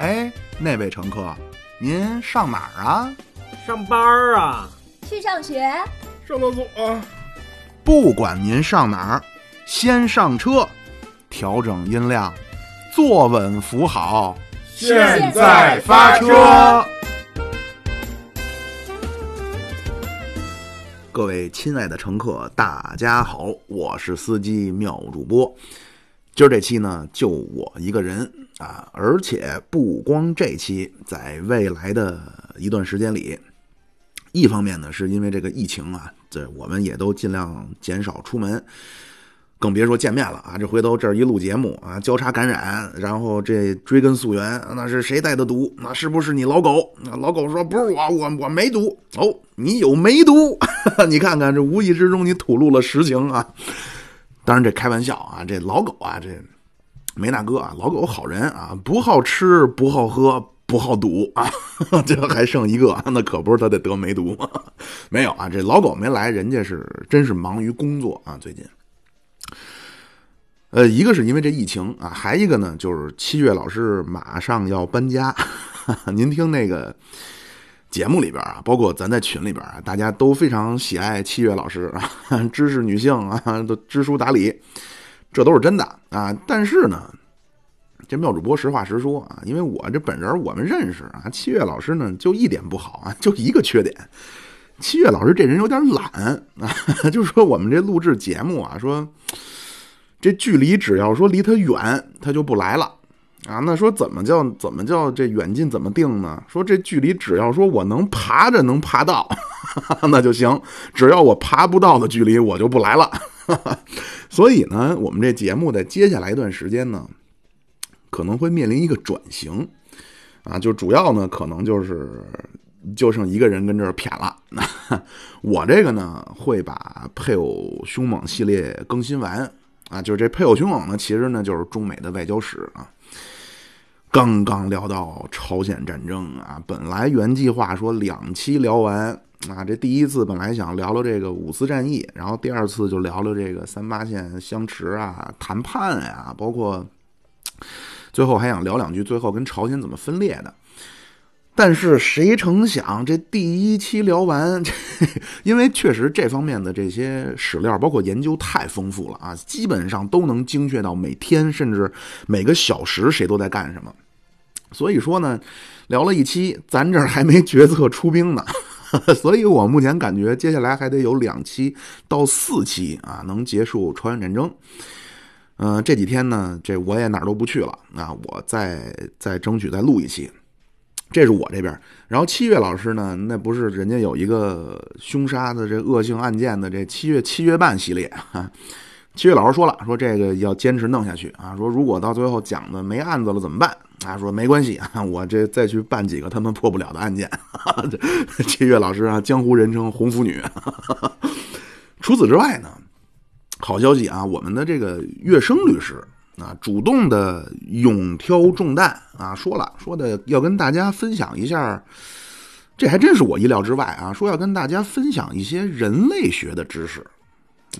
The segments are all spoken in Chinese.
哎，那位乘客，您上哪儿啊？上班儿啊？去上学？上厕所？不管您上哪儿，先上车，调整音量，坐稳扶好，现在发车。各位亲爱的乘客，大家好，我是司机妙主播。今儿这期呢，就我一个人啊，而且不光这期，在未来的一段时间里，一方面呢，是因为这个疫情啊，这我们也都尽量减少出门，更别说见面了啊。这回头这一录节目啊，交叉感染，然后这追根溯源，那是谁带的毒？那是不是你老狗？那老狗说不是我，我我没毒。哦，你有梅毒？你看看这无意之中你吐露了实情啊。当然这开玩笑啊，这老狗啊，这梅大哥啊，老狗好人啊，不好吃，不好喝，不好赌啊，这还剩一个，那可不是他得得梅毒吗，没有啊，这老狗没来，人家是真是忙于工作啊，最近。呃，一个是因为这疫情啊，还一个呢，就是七月老师马上要搬家，您听那个。节目里边啊，包括咱在群里边啊，大家都非常喜爱七月老师啊，知识女性啊，都知书达理，这都是真的啊。但是呢，这妙主播实话实说啊，因为我这本人我们认识啊，七月老师呢就一点不好啊，就一个缺点，七月老师这人有点懒啊，就是说我们这录制节目啊，说这距离只要说离他远，他就不来了。啊，那说怎么叫怎么叫这远近怎么定呢？说这距离只要说我能爬着能爬到，那就行；只要我爬不到的距离，我就不来了。所以呢，我们这节目在接下来一段时间呢，可能会面临一个转型啊，就主要呢可能就是就剩一个人跟这儿谝了。我这个呢会把配偶凶猛系列更新完啊，就是这配偶凶猛呢，其实呢就是中美的外交史啊。刚刚聊到朝鲜战争啊，本来原计划说两期聊完啊，这第一次本来想聊聊这个五四战役，然后第二次就聊聊这个三八线相持啊、谈判呀，包括最后还想聊两句最后跟朝鲜怎么分裂的。但是谁成想这第一期聊完，因为确实这方面的这些史料包括研究太丰富了啊，基本上都能精确到每天甚至每个小时谁都在干什么。所以说呢，聊了一期，咱这儿还没决策出兵呢，所以我目前感觉接下来还得有两期到四期啊，能结束朝鲜战争。嗯，这几天呢，这我也哪儿都不去了啊，我再再争取再录一期。这是我这边，然后七月老师呢，那不是人家有一个凶杀的这恶性案件的这七月七月半系列哈。七月老师说了，说这个要坚持弄下去啊。说如果到最后讲的没案子了怎么办？啊，说没关系啊，我这再去办几个他们破不了的案件。哈哈七月老师啊，江湖人称红拂女哈哈。除此之外呢，好消息啊，我们的这个月生律师。啊，主动的勇挑重担啊，说了说的要跟大家分享一下，这还真是我意料之外啊。说要跟大家分享一些人类学的知识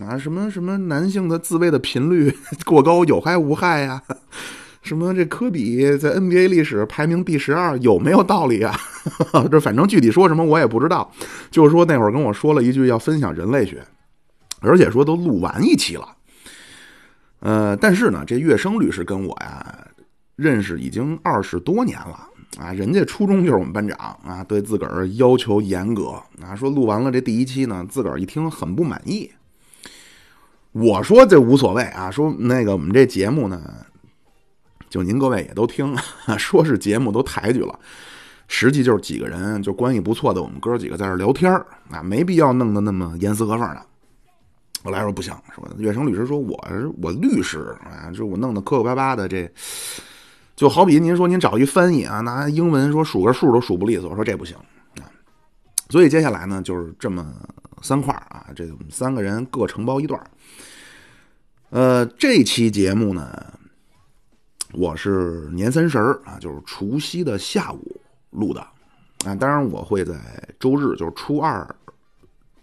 啊，什么什么男性的自慰的频率 过高有害无害呀？什么这科比在 NBA 历史排名第十二有没有道理啊？这反正具体说什么我也不知道，就是说那会儿跟我说了一句要分享人类学，而且说都录完一期了。呃，但是呢，这岳生律师跟我呀认识已经二十多年了啊，人家初中就是我们班长啊，对自个儿要求严格啊，说录完了这第一期呢，自个儿一听很不满意。我说这无所谓啊，说那个我们这节目呢，就您各位也都听，说是节目都抬举了，实际就是几个人就关系不错的我们哥几个在这聊天啊，没必要弄得那么严丝合缝的。我来说不行，是吧？岳生律师说：“我我律师啊，就我弄得磕磕巴巴的，这就好比您说您找一翻译啊，拿英文说数个数都数不利索，我说这不行啊。所以接下来呢，就是这么三块啊，这三个人各承包一段呃，这期节目呢，我是年三十啊，就是除夕的下午录的啊。当然，我会在周日，就是初二，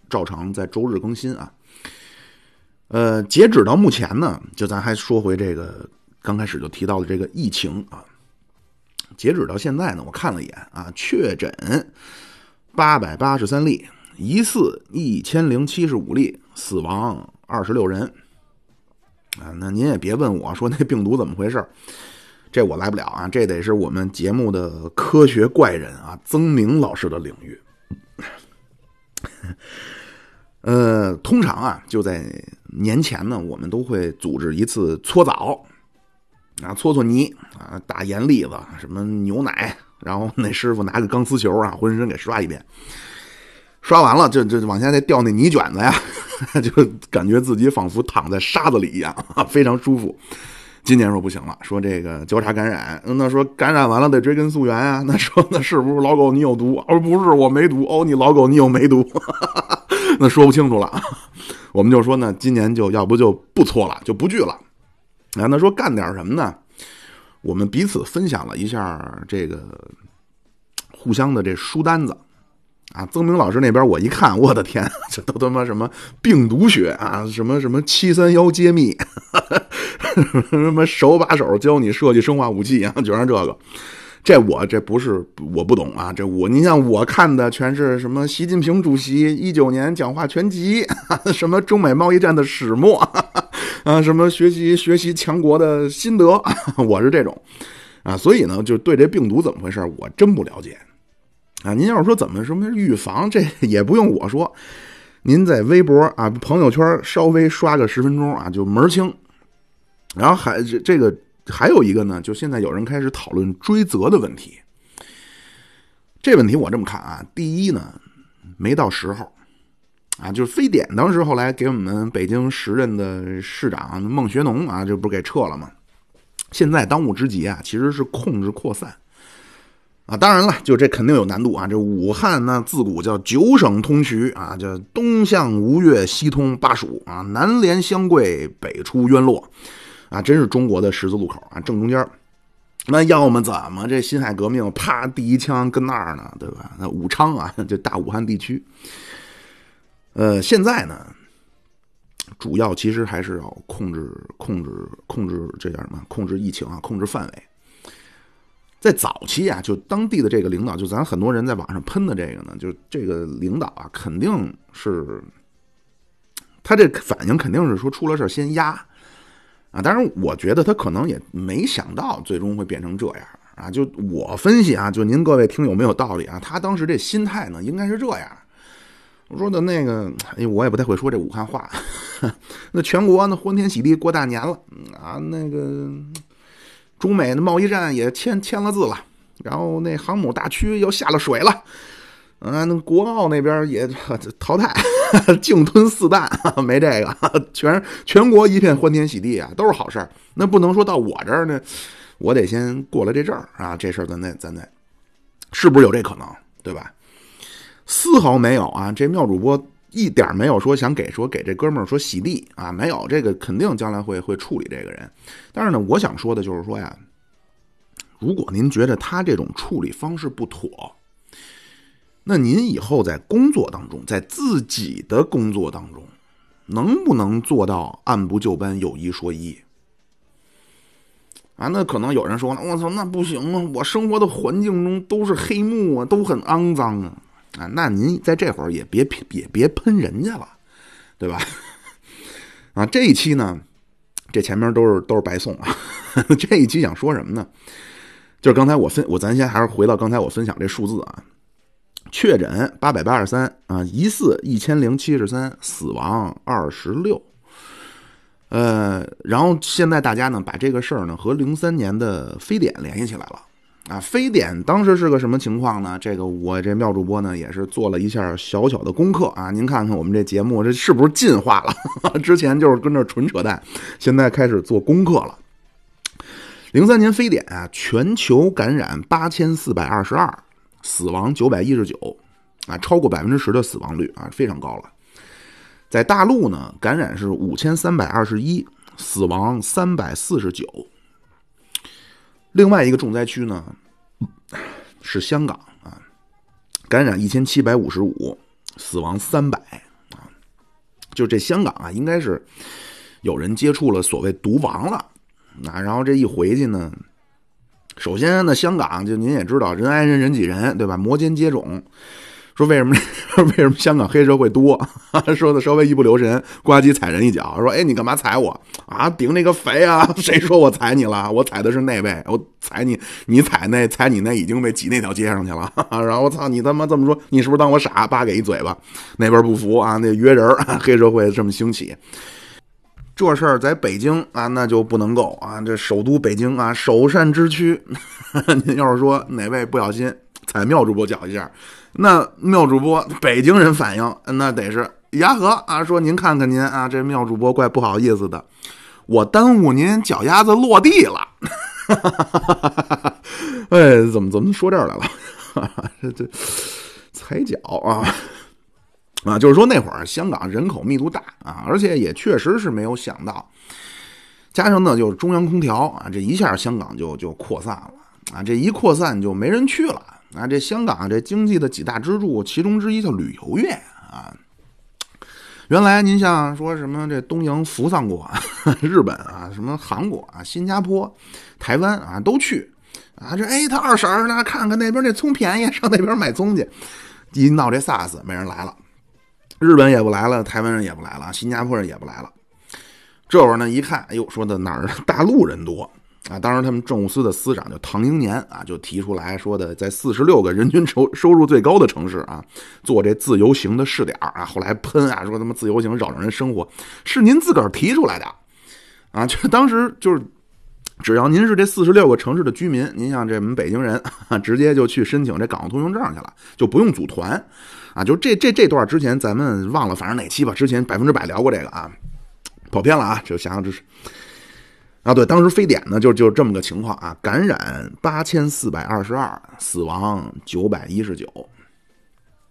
照常在周日更新啊。呃，截止到目前呢，就咱还说回这个刚开始就提到的这个疫情啊，截止到现在呢，我看了一眼啊，确诊八百八十三例，疑似一千零七十五例，死亡二十六人。啊，那您也别问我说那病毒怎么回事这我来不了啊，这得是我们节目的科学怪人啊，曾明老师的领域。呃，通常啊，就在年前呢，我们都会组织一次搓澡，啊，搓搓泥啊，打盐粒子，什么牛奶，然后那师傅拿个钢丝球啊，浑身给刷一遍。刷完了，就就往下再掉那泥卷子呀，就感觉自己仿佛躺在沙子里一样，非常舒服。今年说不行了，说这个交叉感染，那说感染完了得追根溯源啊。那说那是不是老狗你有毒？哦，不是，我没毒。哦，你老狗你有梅毒？那说不清楚了。我们就说呢，今年就要不就不搓了，就不聚了。然后他说干点什么呢？我们彼此分享了一下这个互相的这书单子。啊，曾明老师那边我一看，我的天，这都他妈什么病毒学啊，什么什么七三幺揭秘，什么手把手教你设计生化武器啊，就让这个，这我这不是我不懂啊，这我你像我看的全是什么习近平主席一九年讲话全集，什么中美贸易战的始末 啊，什么学习学习强国的心得，我是这种啊，所以呢，就对这病毒怎么回事，我真不了解。啊，您要是说怎么什么预防，这也不用我说，您在微博啊、朋友圈稍微刷个十分钟啊，就门清。然后还这这个还有一个呢，就现在有人开始讨论追责的问题。这问题我这么看啊，第一呢，没到时候啊，就是非典当时后来给我们北京时任的市长孟学农啊，这不是给撤了吗？现在当务之急啊，其实是控制扩散。啊，当然了，就这肯定有难度啊！这武汉呢，自古叫九省通衢啊，叫东向吴越，西通巴蜀啊，南连湘桂，北出渊洛，啊，真是中国的十字路口啊，正中间那要么怎么这辛亥革命啪第一枪跟那儿呢，对吧？那武昌啊，这大武汉地区，呃，现在呢，主要其实还是要控制、控制、控制这叫什么？控制疫情啊，控制范围。在早期啊，就当地的这个领导，就咱很多人在网上喷的这个呢，就这个领导啊，肯定是他这反应肯定是说出了事先压啊。当然，我觉得他可能也没想到最终会变成这样啊。就我分析啊，就您各位听有没有道理啊？他当时这心态呢，应该是这样。我说的那个，哎，我也不太会说这武汉话。那全国呢，欢天喜地过大年了啊，那个。中美的贸易战也签签了字了，然后那航母大驱又下了水了，嗯，那国奥那边也 淘汰，净吞四弹，没这个，全全国一片欢天喜地啊，都是好事儿。那不能说到我这儿呢，我得先过了这阵儿啊，这事儿咱得咱得，是不是有这可能，对吧？丝毫没有啊，这妙主播。一点没有说想给说给这哥们儿说洗地啊，没有这个肯定将来会会处理这个人。但是呢，我想说的就是说呀，如果您觉得他这种处理方式不妥，那您以后在工作当中，在自己的工作当中，能不能做到按部就班、有一说一？啊，那可能有人说了，我操，那不行啊，我生活的环境中都是黑幕啊，都很肮脏啊。啊，那您在这会儿也别也别喷人家了，对吧？啊，这一期呢，这前面都是都是白送啊。这一期想说什么呢？就是刚才我分我咱先还是回到刚才我分享这数字啊，确诊八百八十三啊，疑似一千零七十三，死亡二十六。呃，然后现在大家呢把这个事儿呢和零三年的非典联系起来了。啊，非典当时是个什么情况呢？这个我这妙主播呢也是做了一下小小的功课啊。您看看我们这节目这是不是进化了？之前就是跟着纯扯淡，现在开始做功课了。零三年非典啊，全球感染八千四百二十二，死亡九百一十九，啊，超过百分之十的死亡率啊，非常高了。在大陆呢，感染是五千三百二十一，死亡三百四十九。另外一个重灾区呢，是香港啊，感染一千七百五十五，死亡三百啊，就这香港啊，应该是有人接触了所谓毒王了啊，然后这一回去呢，首先呢，香港就您也知道，人挨人人挤人，对吧？摩肩接踵。说为什么 为什么香港黑社会多？说的稍微一不留神，呱唧踩人一脚。说哎，你干嘛踩我啊？顶那个肥啊？谁说我踩你了？我踩的是那位，我踩你，你踩那踩你那已经被挤那条街上去了。然后我操你他妈这么说，你是不是当我傻？叭给一嘴巴。那边不服啊，那约人黑社会这么兴起，这事儿在北京啊那就不能够啊。这首都北京啊，首善之区，您要是说哪位不小心踩妙主播脚一下。那妙主播北京人反应，那得是牙和啊，说您看看您啊，这妙主播怪不好意思的，我耽误您脚丫子落地了。哎，怎么怎么说这儿来了？这这踩脚啊啊，就是说那会儿香港人口密度大啊，而且也确实是没有想到，加上呢就是中央空调啊，这一下香港就就扩散了啊，这一扩散就没人去了。啊，这香港这经济的几大支柱，其中之一叫旅游业啊。原来您像说什么这东瀛、扶桑国、日本啊，什么韩国啊、新加坡、台湾啊都去啊。这哎，他二婶儿呢看看那边那葱便宜，上那边买葱去。一闹这 SARS，没人来了，日本也不来了，台湾人也不来了，新加坡人也不来了。这会儿呢，一看，哎呦，说的哪儿大陆人多。啊，当时他们政务司的司长叫唐英年啊，就提出来说的，在四十六个人均收收入最高的城市啊，做这自由行的试点啊。后来喷啊，说他妈自由行扰乱人生活，是您自个儿提出来的啊。就当时就是，只要您是这四十六个城市的居民，您像这我们北京人，直接就去申请这港澳通行证去了，就不用组团啊。就这这这段之前咱们忘了，反正哪期吧，之前百分之百聊过这个啊，跑偏了啊，就想想这是。啊，对，当时非典呢，就就这么个情况啊，感染八千四百二十二，死亡九百一十九。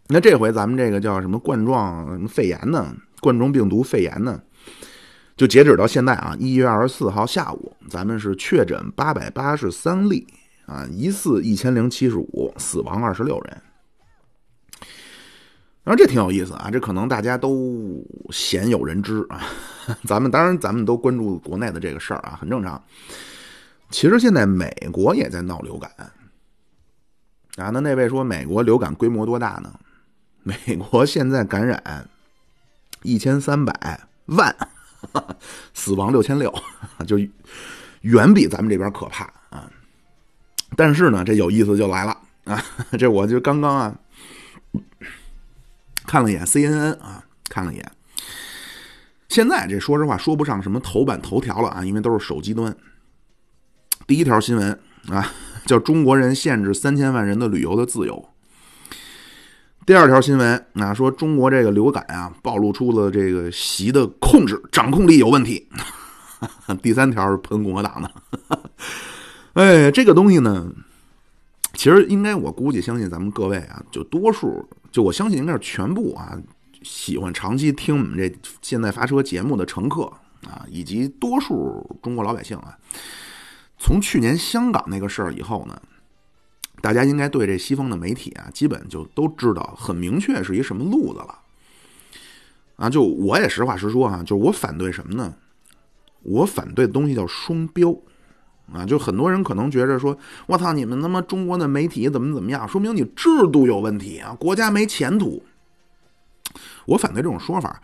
那这回咱们这个叫什么冠状肺炎呢？冠状病毒肺炎呢？就截止到现在啊，一月二十四号下午，咱们是确诊八百八十三例啊，疑似一千零七十五，死亡二十六人。然后这挺有意思啊，这可能大家都鲜有人知啊。咱们当然咱们都关注国内的这个事儿啊，很正常。其实现在美国也在闹流感啊。那那位说美国流感规模多大呢？美国现在感染一千三百万，死亡六千六，就远比咱们这边可怕啊。但是呢，这有意思就来了啊，这我就刚刚啊。看了一眼 CNN 啊，看了一眼。现在这说实话说不上什么头版头条了啊，因为都是手机端。第一条新闻啊，叫中国人限制三千万人的旅游的自由。第二条新闻啊，说中国这个流感啊，暴露出了这个习的控制掌控力有问题。第三条是喷共和党的。哎，这个东西呢，其实应该我估计相信咱们各位啊，就多数。就我相信应该是全部啊，喜欢长期听我们这现在发车节目的乘客啊，以及多数中国老百姓啊，从去年香港那个事儿以后呢，大家应该对这西方的媒体啊，基本就都知道很明确是一什么路子了。啊，就我也实话实说啊，就是我反对什么呢？我反对的东西叫双标。啊，就很多人可能觉着说，我操，你们他妈中国的媒体怎么怎么样？说明你制度有问题啊，国家没前途。我反对这种说法。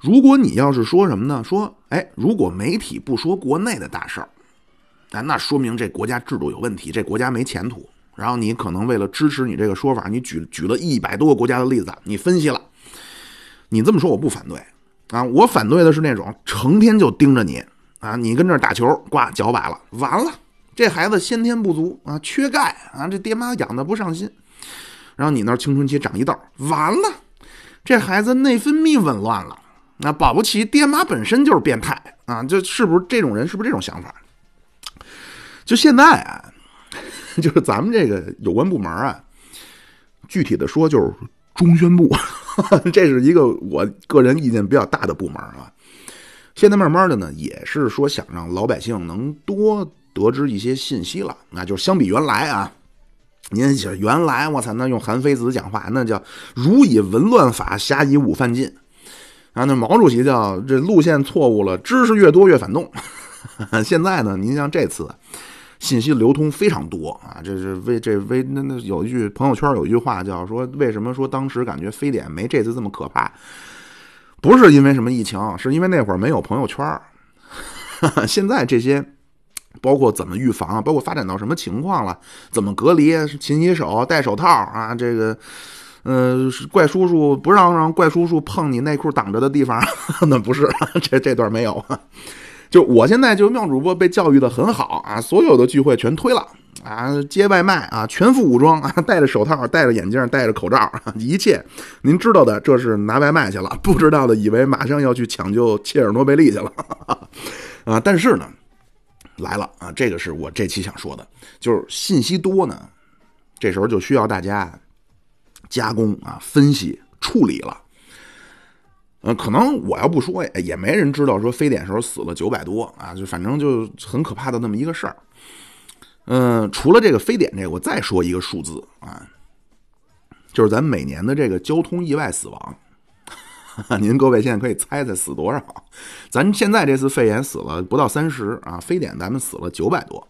如果你要是说什么呢？说，哎，如果媒体不说国内的大事儿，啊，那说明这国家制度有问题，这国家没前途。然后你可能为了支持你这个说法，你举举了一百多个国家的例子，你分析了。你这么说我不反对啊，我反对的是那种成天就盯着你。啊，你跟这打球，呱脚崴了，完了，这孩子先天不足啊，缺钙啊，这爹妈养的不上心，然后你那青春期长一痘，完了，这孩子内分泌紊乱了，那保不齐爹妈本身就是变态啊，就是不是这种人，是不是这种想法？就现在啊，就是咱们这个有关部门啊，具体的说就是中宣部，这是一个我个人意见比较大的部门啊。现在慢慢的呢，也是说想让老百姓能多得知一些信息了。那就相比原来啊，您想原来我操，那用韩非子讲话，那叫儒以文乱法，侠以武犯禁。啊那毛主席叫这路线错误了，知识越多越反动。现在呢，您像这次信息流通非常多啊。这是微这微那那有一句朋友圈有一句话叫说，为什么说当时感觉非典没这次这么可怕？不是因为什么疫情，是因为那会儿没有朋友圈。现在这些。包括怎么预防，包括发展到什么情况了，怎么隔离，勤洗手，戴手套啊，这个，呃，怪叔叔不让让怪叔叔碰你内裤挡着的地方，那不是，这这段没有。就我现在就妙主播被教育的很好啊，所有的聚会全推了啊，接外卖啊，全副武装啊，戴着手套，戴着眼镜，戴着口罩，一切您知道的，这是拿外卖去了；不知道的，以为马上要去抢救切尔诺贝利去了 啊。但是呢。来了啊！这个是我这期想说的，就是信息多呢，这时候就需要大家加工啊、分析、处理了。嗯，可能我要不说，也没人知道说非典时候死了九百多啊，就反正就很可怕的那么一个事儿。嗯，除了这个非典这个，我再说一个数字啊，就是咱每年的这个交通意外死亡。您各位现在可以猜猜死多少？咱现在这次肺炎死了不到三十啊，非典咱们死了九百多。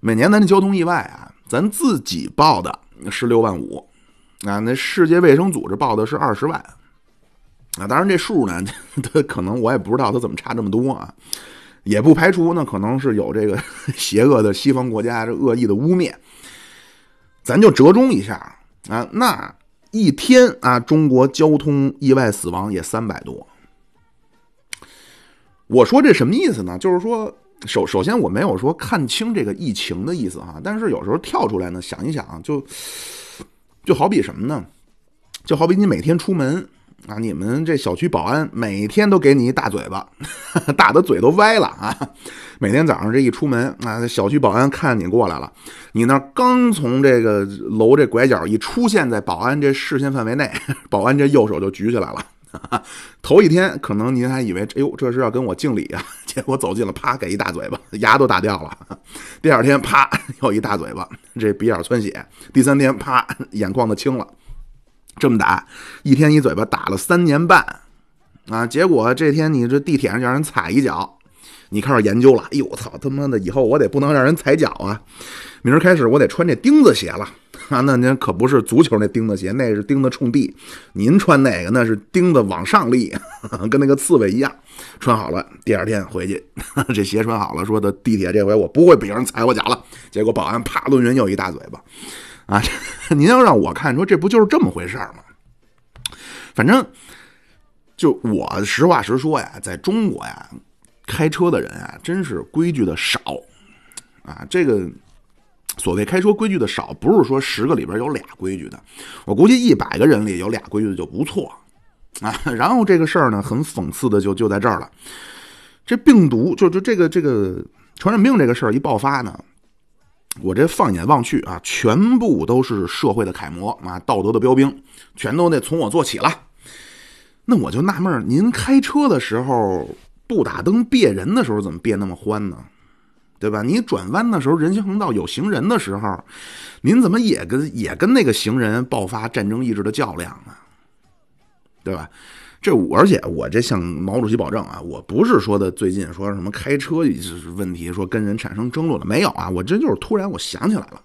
每年咱这交通意外啊，咱自己报的是六万五啊，那世界卫生组织报的是二十万啊。当然这数呢，它可能我也不知道它怎么差这么多啊，也不排除呢可能是有这个 邪恶的西方国家这恶意的污蔑，咱就折中一下啊，那。一天啊，中国交通意外死亡也三百多。我说这什么意思呢？就是说，首首先我没有说看清这个疫情的意思哈，但是有时候跳出来呢，想一想，就就好比什么呢？就好比你每天出门啊，你们这小区保安每天都给你一大嘴巴，打的嘴都歪了啊。每天早上这一出门啊，小区保安看你过来了，你那刚从这个楼这拐角一出现在保安这视线范围内，保安这右手就举起来了。头一天可能您还以为，哎呦，这是要跟我敬礼啊，结果走近了，啪给一大嘴巴，牙都打掉了。第二天啪又一大嘴巴，这鼻眼窜血。第三天啪眼眶子青了，这么打，一天一嘴巴打了三年半啊，结果这天你这地铁上让人踩一脚。你开始研究了，哎呦我操他妈的，以后我得不能让人踩脚啊！明儿开始我得穿这钉子鞋了啊！那您可不是足球那钉子鞋，那是钉子冲地。您穿那个那是钉子往上立，跟那个刺猬一样。穿好了，第二天回去，这鞋穿好了，说的地铁这回我不会别人踩我脚了。结果保安啪抡人又一大嘴巴啊！您要让我看，说这不就是这么回事吗？反正就我实话实说呀，在中国呀。开车的人啊，真是规矩的少啊！这个所谓开车规矩的少，不是说十个里边有俩规矩的，我估计一百个人里有俩规矩的就不错啊。然后这个事儿呢，很讽刺的就就在这儿了，这病毒就就这个这个传染病这个事儿一爆发呢，我这放眼望去啊，全部都是社会的楷模啊，道德的标兵，全都得从我做起了。那我就纳闷您开车的时候。不打灯别人的时候怎么别那么欢呢？对吧？你转弯的时候人行横道有行人的时候，您怎么也跟也跟那个行人爆发战争意志的较量呢？对吧？这而且我这向毛主席保证啊，我不是说的最近说什么开车问题，说跟人产生争论了没有啊？我这就是突然我想起来了。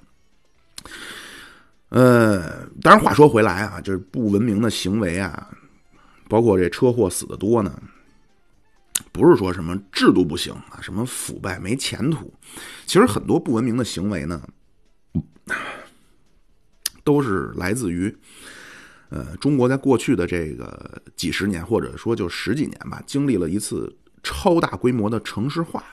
呃，当然话说回来啊，就是不文明的行为啊，包括这车祸死的多呢。不是说什么制度不行啊，什么腐败没前途，其实很多不文明的行为呢，都是来自于，呃，中国在过去的这个几十年或者说就十几年吧，经历了一次超大规模的城市化。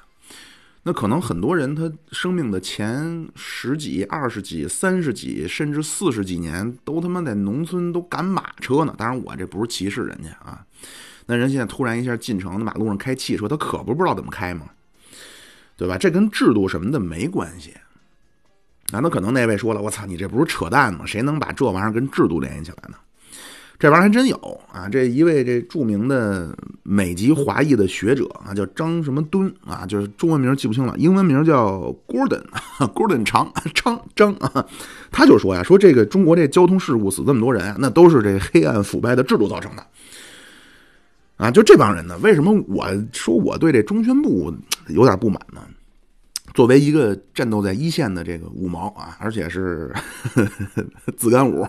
那可能很多人他生命的前十几、二十几、三十几，甚至四十几年，都他妈在农村都赶马车呢。当然，我这不是歧视人家啊。那人现在突然一下进城，那马路上开汽车，他可不不知道怎么开吗？对吧？这跟制度什么的没关系。那可能那位说了：“我操，你这不是扯淡吗？谁能把这玩意儿跟制度联系起来呢？”这玩意儿还真有啊！这一位这著名的美籍华裔的学者啊，叫张什么敦啊，就是中文名记不清了，英文名叫 Gordon，Gordon 长 张张啊，他就说呀，说这个中国这交通事故死这么多人，那都是这黑暗腐败的制度造成的。啊，就这帮人呢？为什么我说我对这中宣部有点不满呢？作为一个战斗在一线的这个五毛啊，而且是 自干五，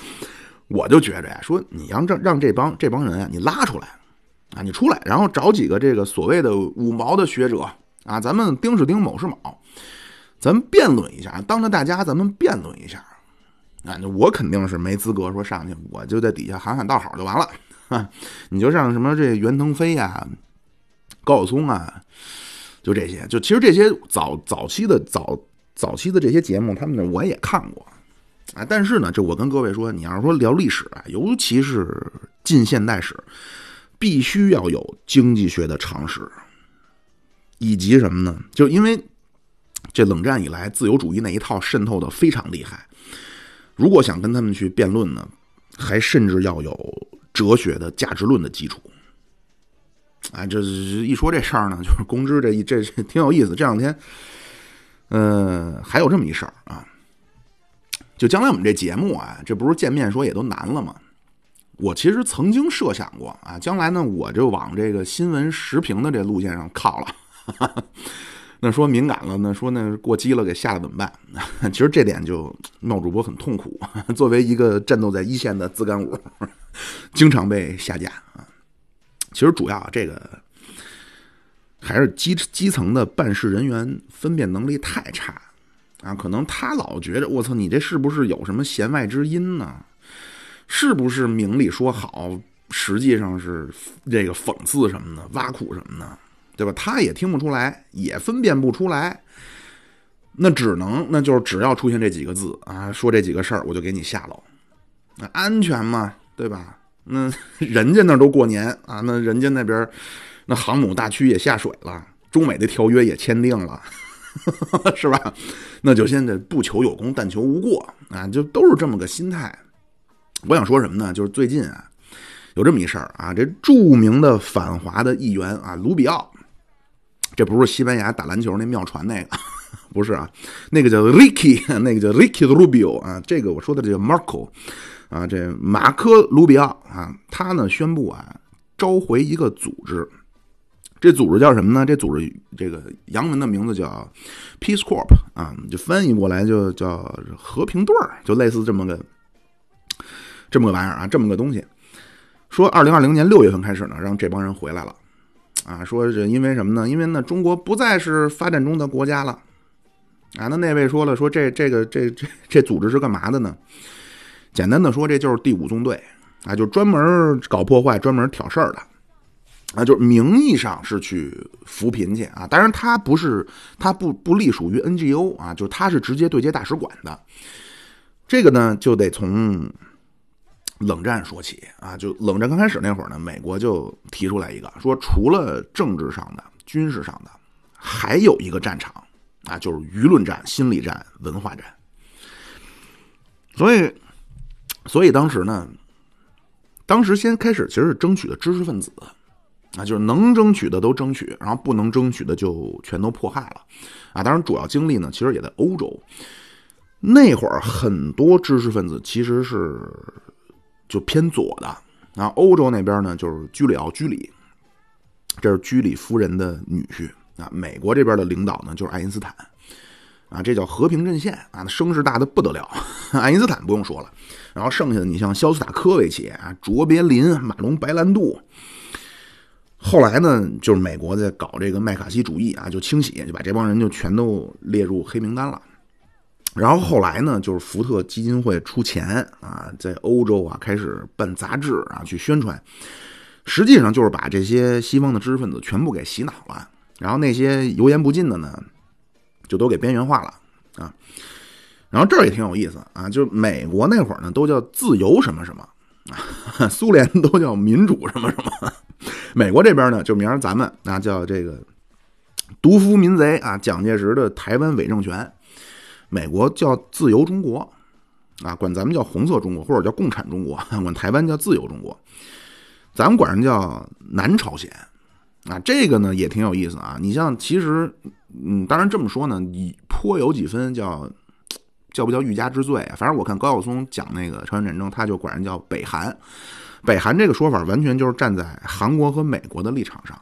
我就觉着呀，说你让让让这帮这帮人啊，你拉出来啊，你出来，然后找几个这个所谓的五毛的学者啊，咱们丁是丁，卯是卯，咱们辩论一下，当着大家咱们辩论一下。啊，我肯定是没资格说上去，我就在底下喊喊道好就完了。你就像什么这袁腾飞呀、高晓松啊，就这些，就其实这些早早期的早早期的这些节目，他们呢我也看过啊。但是呢，这我跟各位说，你要是说聊历史啊，尤其是近现代史，必须要有经济学的常识，以及什么呢？就因为这冷战以来，自由主义那一套渗透的非常厉害。如果想跟他们去辩论呢，还甚至要有哲学的价值论的基础。啊，这一说这事儿呢，就是 公知这一这挺有意思。这两天，呃，还有这么一事儿啊，就将来我们这节目啊，这不是见面说也都难了吗？我其实曾经设想过啊，将来呢，我就往这个新闻时评的这路线上靠了。那说敏感了，呢说那过激了，给下了怎么办？其实这点就闹主播很痛苦。作为一个战斗在一线的自干五，经常被下架。其实主要这个还是基基层的办事人员分辨能力太差啊。可能他老觉着我操，你这是不是有什么弦外之音呢？是不是明里说好，实际上是这个讽刺什么的，挖苦什么的？对吧？他也听不出来，也分辨不出来，那只能那就是只要出现这几个字啊，说这几个事儿，我就给你下楼。那安全嘛，对吧？那 人家那都过年啊，那人家那边那航母大驱也下水了，中美的条约也签订了，是吧？那就现在不求有功，但求无过啊，就都是这么个心态。我想说什么呢？就是最近啊，有这么一事儿啊，这著名的反华的议员啊，卢比奥。这不是西班牙打篮球那妙传那个，不是啊，那个叫 Ricky，那个叫 Ricky Rubio 啊，这个我说的这个 Marco 啊，这马科卢比奥啊，他呢宣布啊召回一个组织，这组织叫什么呢？这组织这个洋文的名字叫 Peace Corp 啊，就翻译过来就叫和平队儿，就类似这么个这么个玩意儿啊，这么个东西。说二零二零年六月份开始呢，让这帮人回来了。啊，说是因为什么呢？因为呢，中国不再是发展中的国家了。啊，那那位说了，说这这个这这这组织是干嘛的呢？简单的说，这就是第五纵队啊，就专门搞破坏、专门挑事儿的。啊，就是名义上是去扶贫去啊，当然他不是，他不不隶属于 NGO 啊，就是他是直接对接大使馆的。这个呢，就得从。冷战说起啊，就冷战刚开始那会儿呢，美国就提出来一个，说除了政治上的、军事上的，还有一个战场啊，就是舆论战、心理战、文化战。所以，所以当时呢，当时先开始其实是争取的知识分子啊，就是能争取的都争取，然后不能争取的就全都迫害了啊。当然，主要精力呢，其实也在欧洲。那会儿很多知识分子其实是。就偏左的，然后欧洲那边呢，就是居里奥居里，这是居里夫人的女婿啊。美国这边的领导呢，就是爱因斯坦啊，这叫和平阵线啊，那声势大的不得了。爱因斯坦不用说了，然后剩下的你像肖斯塔科维奇啊、卓别林、马龙白兰度，后来呢，就是美国在搞这个麦卡锡主义啊，就清洗，就把这帮人就全都列入黑名单了。然后后来呢，就是福特基金会出钱啊，在欧洲啊开始办杂志啊去宣传，实际上就是把这些西方的知识分子全部给洗脑了。然后那些油盐不进的呢，就都给边缘化了啊。然后这儿也挺有意思啊，就是美国那会儿呢都叫自由什么什么，苏联都叫民主什么什么，美国这边呢就明儿咱们啊叫这个独夫民贼啊，蒋介石的台湾伪政权。美国叫自由中国，啊，管咱们叫红色中国或者叫共产中国，管台湾叫自由中国，咱们管人叫南朝鲜，啊，这个呢也挺有意思啊。你像其实，嗯，当然这么说呢，你颇有几分叫叫不叫欲加之罪啊？反正我看高晓松讲那个朝鲜战争，他就管人叫北韩，北韩这个说法完全就是站在韩国和美国的立场上，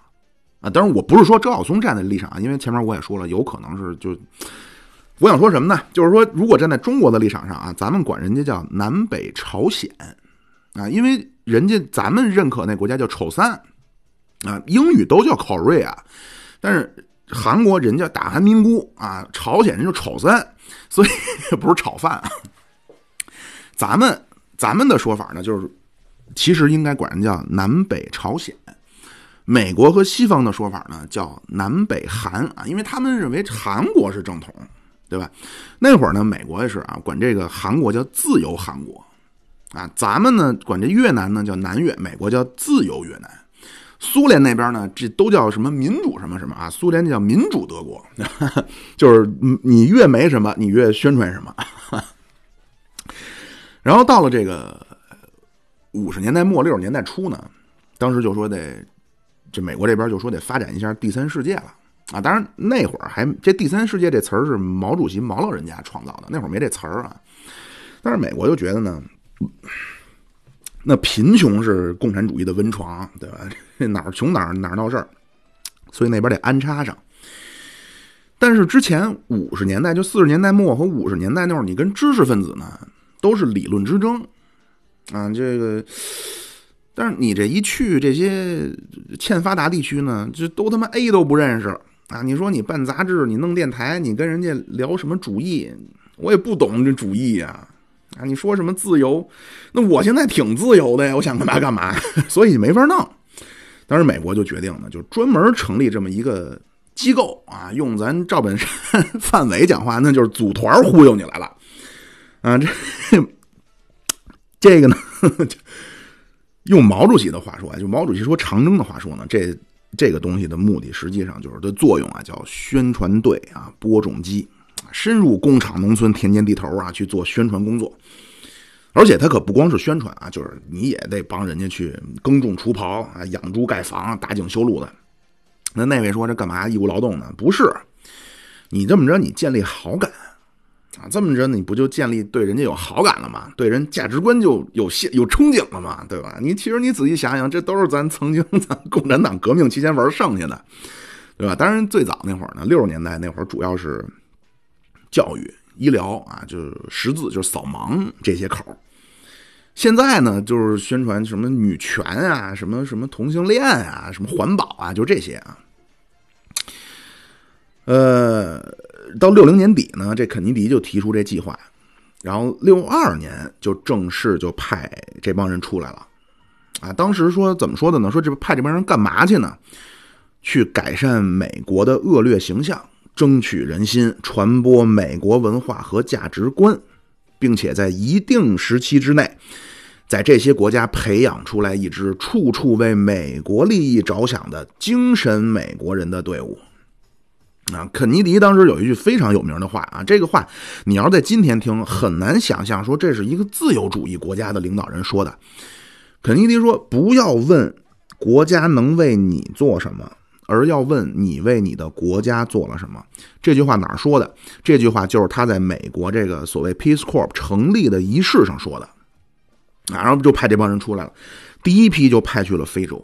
啊。当然，我不是说周晓松站在立场啊，因为前面我也说了，有可能是就我想说什么呢？就是说，如果站在中国的立场上啊，咱们管人家叫南北朝鲜啊，因为人家咱们认可那国家叫丑三啊，英语都叫 Korea，但是韩国人家大韩民姑啊，朝鲜人就丑三，所以不是炒饭啊。咱们咱们的说法呢，就是其实应该管人叫南北朝鲜。美国和西方的说法呢，叫南北韩啊，因为他们认为韩国是正统，对吧？那会儿呢，美国也是啊，管这个韩国叫自由韩国啊。咱们呢，管这越南呢叫南越，美国叫自由越南。苏联那边呢，这都叫什么民主什么什么啊？苏联叫民主德国，就是你越没什么，你越宣传什么。然后到了这个五十年代末六十年代初呢，当时就说得这美国这边就说得发展一下第三世界了啊！当然那会儿还这第三世界这词儿是毛主席毛老人家创造的，那会儿没这词儿啊。但是美国就觉得呢，那贫穷是共产主义的温床，对吧？哪儿穷哪儿哪儿闹事儿，所以那边得安插上。但是之前五十年代就四十年代末和五十年代那会儿，你跟知识分子呢？都是理论之争，啊，这个，但是你这一去这些欠发达地区呢，就都他妈 A 都不认识啊！你说你办杂志，你弄电台，你跟人家聊什么主义，我也不懂这主义呀！啊，你说什么自由？那我现在挺自由的呀，我想干嘛干嘛，所以没法弄。当时美国就决定呢，就专门成立这么一个机构啊，用咱赵本山、范伟讲话，那就是组团忽悠你来了。啊，这这个呢，用毛主席的话说啊，就毛主席说长征的话说呢，这这个东西的目的实际上就是的作用啊，叫宣传队啊，播种机，深入工厂、农村、田间地头啊去做宣传工作。而且他可不光是宣传啊，就是你也得帮人家去耕种、除刨啊、养猪、盖房、打井、修路的。那那位说这干嘛义务劳动呢？不是，你这么着，你建立好感。啊，这么着你不就建立对人家有好感了吗？对人价值观就有现有憧憬了吗？对吧？你其实你仔细想想，这都是咱曾经咱共产党革命期间玩剩下的，对吧？当然最早那会儿呢，六十年代那会儿主要是教育、医疗啊，就是识字、就是扫盲这些口现在呢，就是宣传什么女权啊，什么什么同性恋啊，什么环保啊，就这些啊。呃。到六零年底呢，这肯尼迪就提出这计划，然后六二年就正式就派这帮人出来了，啊，当时说怎么说的呢？说这派这帮人干嘛去呢？去改善美国的恶劣形象，争取人心，传播美国文化和价值观，并且在一定时期之内，在这些国家培养出来一支处处为美国利益着想的精神美国人的队伍。啊，肯尼迪当时有一句非常有名的话啊，这个话你要在今天听很难想象，说这是一个自由主义国家的领导人说的。肯尼迪说：“不要问国家能为你做什么，而要问你为你的国家做了什么。”这句话哪儿说的？这句话就是他在美国这个所谓 Peace Corps 成立的仪式上说的。啊，然后就派这帮人出来了，第一批就派去了非洲。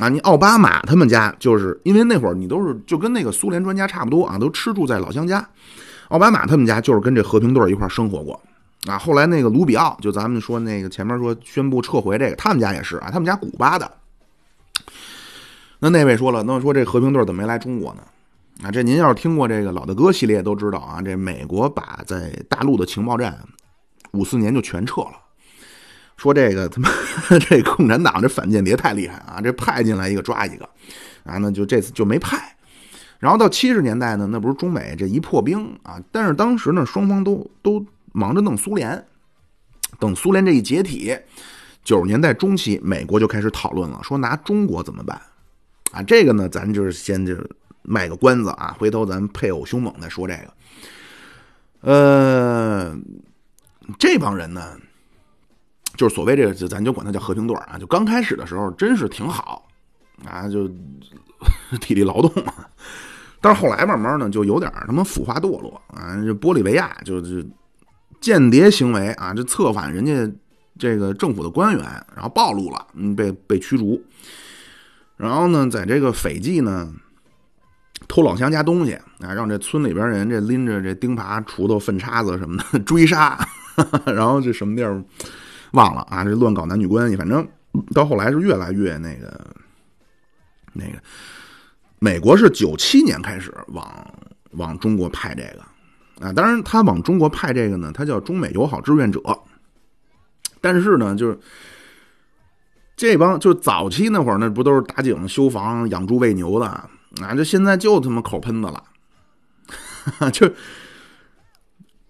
啊，你奥巴马他们家就是因为那会儿你都是就跟那个苏联专家差不多啊，都吃住在老乡家。奥巴马他们家就是跟这和平队一块生活过啊。后来那个卢比奥，就咱们说那个前面说宣布撤回这个，他们家也是啊，他们家古巴的。那那位说了，那说这和平队怎么没来中国呢？啊，这您要是听过这个老大哥系列都知道啊，这美国把在大陆的情报站五四年就全撤了。说这个他妈 这共产党这反间谍太厉害啊！这派进来一个抓一个，啊，那就这次就没派。然后到七十年代呢，那不是中美这一破冰啊？但是当时呢，双方都都忙着弄苏联。等苏联这一解体，九十年代中期，美国就开始讨论了，说拿中国怎么办？啊，这个呢，咱就是先就卖个关子啊，回头咱配偶凶猛再说这个。呃，这帮人呢？就是所谓这个，咱就管他叫和平队啊。就刚开始的时候，真是挺好啊，就 体力劳动嘛。但是后来慢慢呢，就有点他妈腐化堕落啊。这玻利维亚就是间谍行为啊，这策反人家这个政府的官员，然后暴露了，嗯，被被驱逐。然后呢，在这个斐济呢，偷老乡家东西啊，让这村里边人这拎着这钉耙、锄头、粪叉子什么的追杀，然后这什么地儿忘了啊，这乱搞男女关系，反正到后来是越来越那个那个。美国是九七年开始往往中国派这个啊，当然他往中国派这个呢，他叫中美友好志愿者，但是呢，就是这帮就早期那会儿，那不都是打井、修房、养猪、喂牛的啊？就现在就他妈口喷子了，就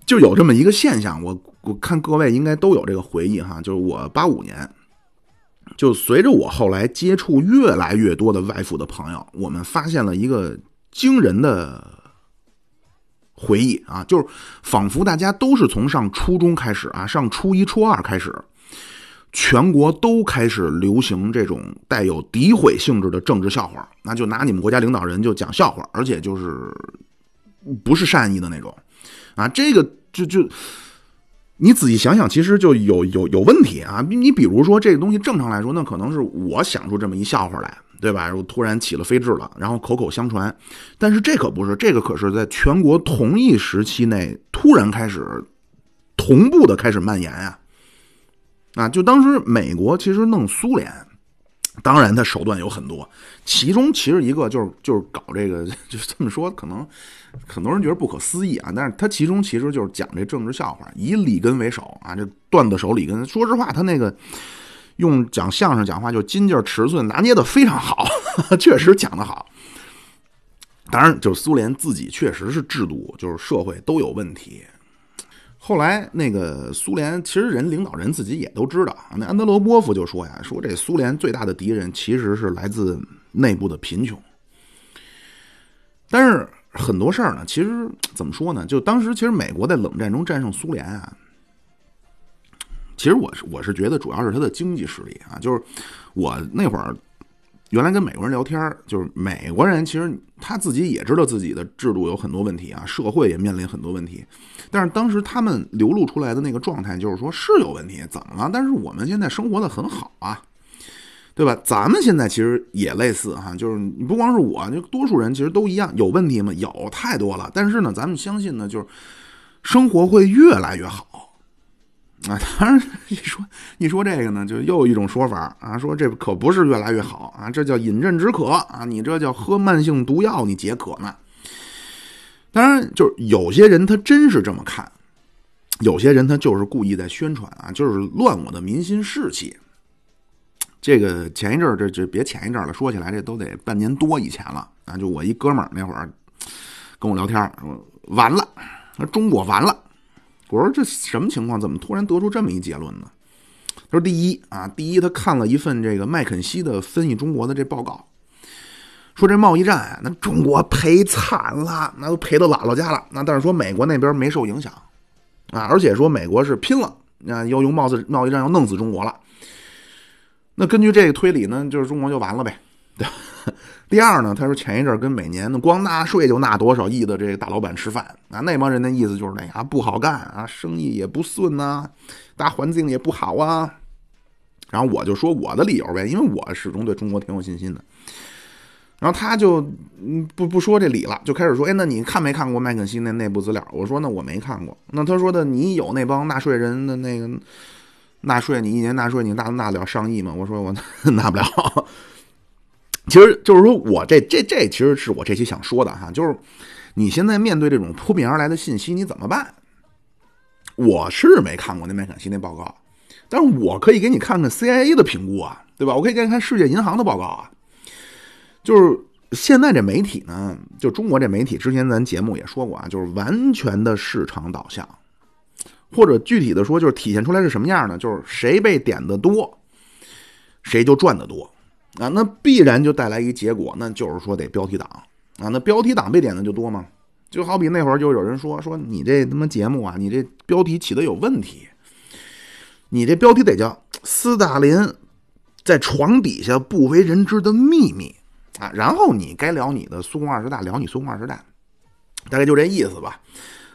就有这么一个现象，我我看各位应该都有这个回忆哈，就是我八五年。就随着我后来接触越来越多的外府的朋友，我们发现了一个惊人的回忆啊，就是仿佛大家都是从上初中开始啊，上初一、初二开始，全国都开始流行这种带有诋毁性质的政治笑话，那就拿你们国家领导人就讲笑话，而且就是不是善意的那种啊，这个就就。你仔细想想，其实就有有有问题啊！你比如说这个东西，正常来说，那可能是我想出这么一笑话来，对吧？我突然起了飞智了，然后口口相传。但是这可不是，这个可是在全国同一时期内突然开始同步的开始蔓延啊！啊，就当时美国其实弄苏联。当然，他手段有很多，其中其实一个就是就是搞这个，就这么说，可能很多人觉得不可思议啊。但是他其中其实就是讲这政治笑话，以里根为首啊，这段子手里根。说实话，他那个用讲相声讲话就金劲尺寸拿捏的非常好，确实讲得好。当然，就是苏联自己确实是制度就是社会都有问题。后来，那个苏联其实人领导人自己也都知道。那安德罗波夫就说呀：“说这苏联最大的敌人其实是来自内部的贫穷。”但是很多事儿呢，其实怎么说呢？就当时其实美国在冷战中战胜苏联啊，其实我是我是觉得主要是他的经济实力啊。就是我那会儿。原来跟美国人聊天就是美国人其实他自己也知道自己的制度有很多问题啊，社会也面临很多问题。但是当时他们流露出来的那个状态就是说是有问题，怎么了？但是我们现在生活的很好啊，对吧？咱们现在其实也类似哈，就是你不光是我，就多数人其实都一样，有问题吗？有太多了。但是呢，咱们相信呢，就是生活会越来越好。啊，当然，一说一说这个呢，就又有一种说法啊，说这可不是越来越好啊，这叫饮鸩止渴啊，你这叫喝慢性毒药，你解渴呢。当然，就是有些人他真是这么看，有些人他就是故意在宣传啊，就是乱我的民心士气。这个前一阵儿，这这别前一阵儿了，说起来这都得半年多以前了啊，就我一哥们儿那会儿跟我聊天说完了，中国完了。我说这什么情况？怎么突然得出这么一结论呢？他说：“第一啊，第一，他看了一份这个麦肯锡的分析中国的这报告，说这贸易战啊，那中国赔惨了，那都赔到姥姥家了。那但是说美国那边没受影响啊，而且说美国是拼了啊，要用贸易贸易战要弄死中国了。那根据这个推理呢，就是中国就完了呗，？”对 第二呢，他说前一阵跟每年的光纳税就纳多少亿的这个大老板吃饭啊，那帮人的意思就是那啊不好干啊，生意也不顺呐，大环境也不好啊。然后我就说我的理由呗，因为我始终对中国挺有信心的。然后他就嗯不不说这理了，就开始说，哎，那你看没看过麦肯锡那内部资料？我说那我没看过。那他说的你有那帮纳税人的那个纳税，你一年纳税你纳纳得了上亿吗？我说我 纳不了。其实就是说，我这这这其实是我这期想说的哈，就是你现在面对这种扑面而来的信息，你怎么办？我是没看过那麦肯锡那报告，但是我可以给你看看 CIA 的评估啊，对吧？我可以给你看世界银行的报告啊。就是现在这媒体呢，就中国这媒体，之前咱节目也说过啊，就是完全的市场导向，或者具体的说，就是体现出来是什么样呢？就是谁被点的多，谁就赚的多。啊，那必然就带来一结果，那就是说得标题党啊。那标题党被点的就多吗？就好比那会儿就有人说说你这他妈节目啊，你这标题起的有问题。你这标题得叫斯大林在床底下不为人知的秘密啊。然后你该聊你的苏共二十大，聊你苏共二十大，大概就这意思吧。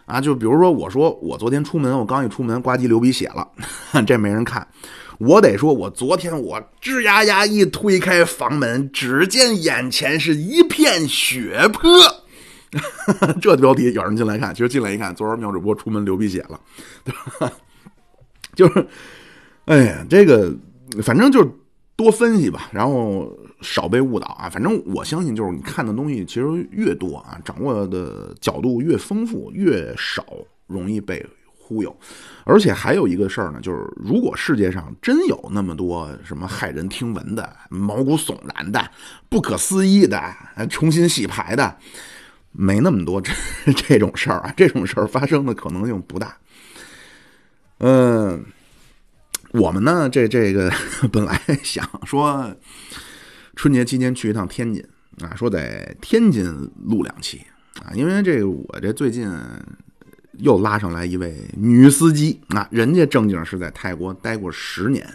啊，就比如说我说我昨天出门，我刚一出门，呱唧流鼻血了，这没人看。我得说，我昨天我吱呀呀一推开房门，只见眼前是一片血泊。这标题有人进来看，其实进来一看，昨儿妙主播出门流鼻血了，对吧？就是，哎呀，这个反正就是多分析吧，然后少被误导啊。反正我相信，就是你看的东西其实越多啊，掌握的角度越丰富，越少容易被忽悠。而且还有一个事儿呢，就是如果世界上真有那么多什么骇人听闻的、毛骨悚然的、不可思议的、重新洗牌的。没那么多这 这种事儿啊，这种事儿发生的可能性不大。嗯，我们呢，这这个本来想说春节期间去一趟天津啊，说在天津录两期啊，因为这个我这最近又拉上来一位女司机啊，人家正经是在泰国待过十年，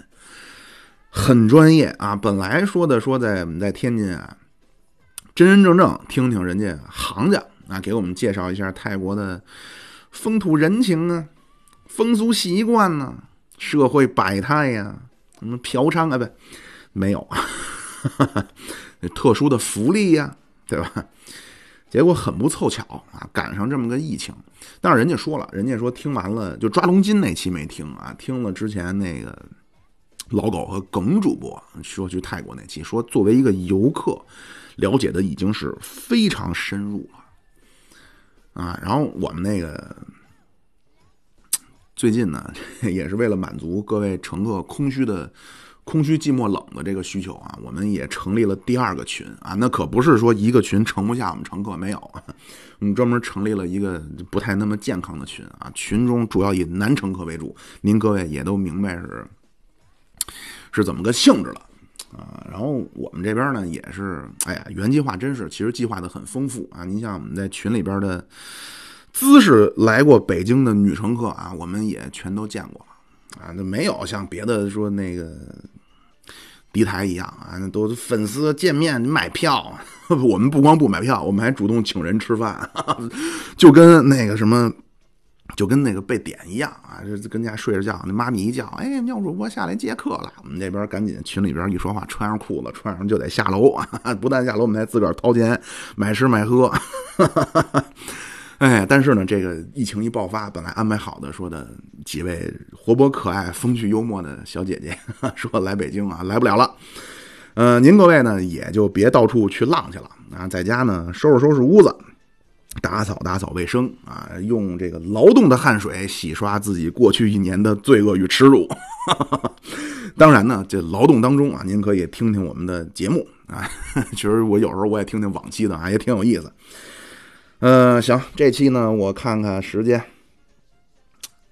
很专业啊。本来说的说在我们在天津啊。真真正正听听人家行家啊，给我们介绍一下泰国的风土人情啊、风俗习惯呢、社会百态呀，什么嫖娼啊不没有啊，特殊的福利呀，对吧？结果很不凑巧啊，赶上这么个疫情。但是人家说了，人家说听完了就抓龙筋那期没听啊，听了之前那个老狗和耿主播说去泰国那期，说作为一个游客。了解的已经是非常深入了，啊，然后我们那个最近呢，也是为了满足各位乘客空虚的、空虚寂寞冷的这个需求啊，我们也成立了第二个群啊，那可不是说一个群盛不下我们乘客，没有，我们专门成立了一个不太那么健康的群啊，群中主要以男乘客为主，您各位也都明白是是怎么个性质了。啊，然后我们这边呢也是，哎呀，原计划真是，其实计划的很丰富啊。您像我们在群里边的姿势来过北京的女乘客啊，我们也全都见过啊。那没有像别的说那个敌台一样啊，那都粉丝见面你买票，我们不光不买票，我们还主动请人吃饭，就跟那个什么。就跟那个被点一样啊，就跟家睡着觉，那妈咪一叫，哎，尿主播下来接客了。我们这边赶紧群里边一说话，穿上裤子，穿上就得下楼啊！不但下楼，我们还自个儿掏钱买吃买喝。哎，但是呢，这个疫情一爆发，本来安排好的说的几位活泼可爱、风趣幽默的小姐姐 说来北京啊，来不了了。呃，您各位呢也就别到处去浪去了啊，在家呢收拾收拾屋子。打扫打扫卫生啊，用这个劳动的汗水洗刷自己过去一年的罪恶与耻辱。当然呢，这劳动当中啊，您可以听听我们的节目啊。其实我有时候我也听听往期的啊，也挺有意思。嗯，行，这期呢，我看看时间。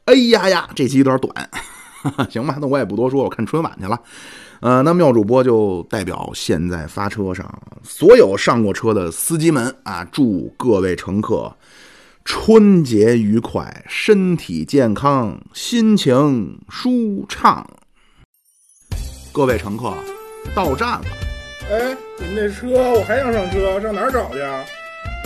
哎呀呀，这期有点短，行吧，那我也不多说，我看春晚去了。呃，那妙主播就代表现在发车上所有上过车的司机们啊，祝各位乘客春节愉快，身体健康，心情舒畅。各位乘客，到站了。哎，你们这车我还想上车，上哪儿找去？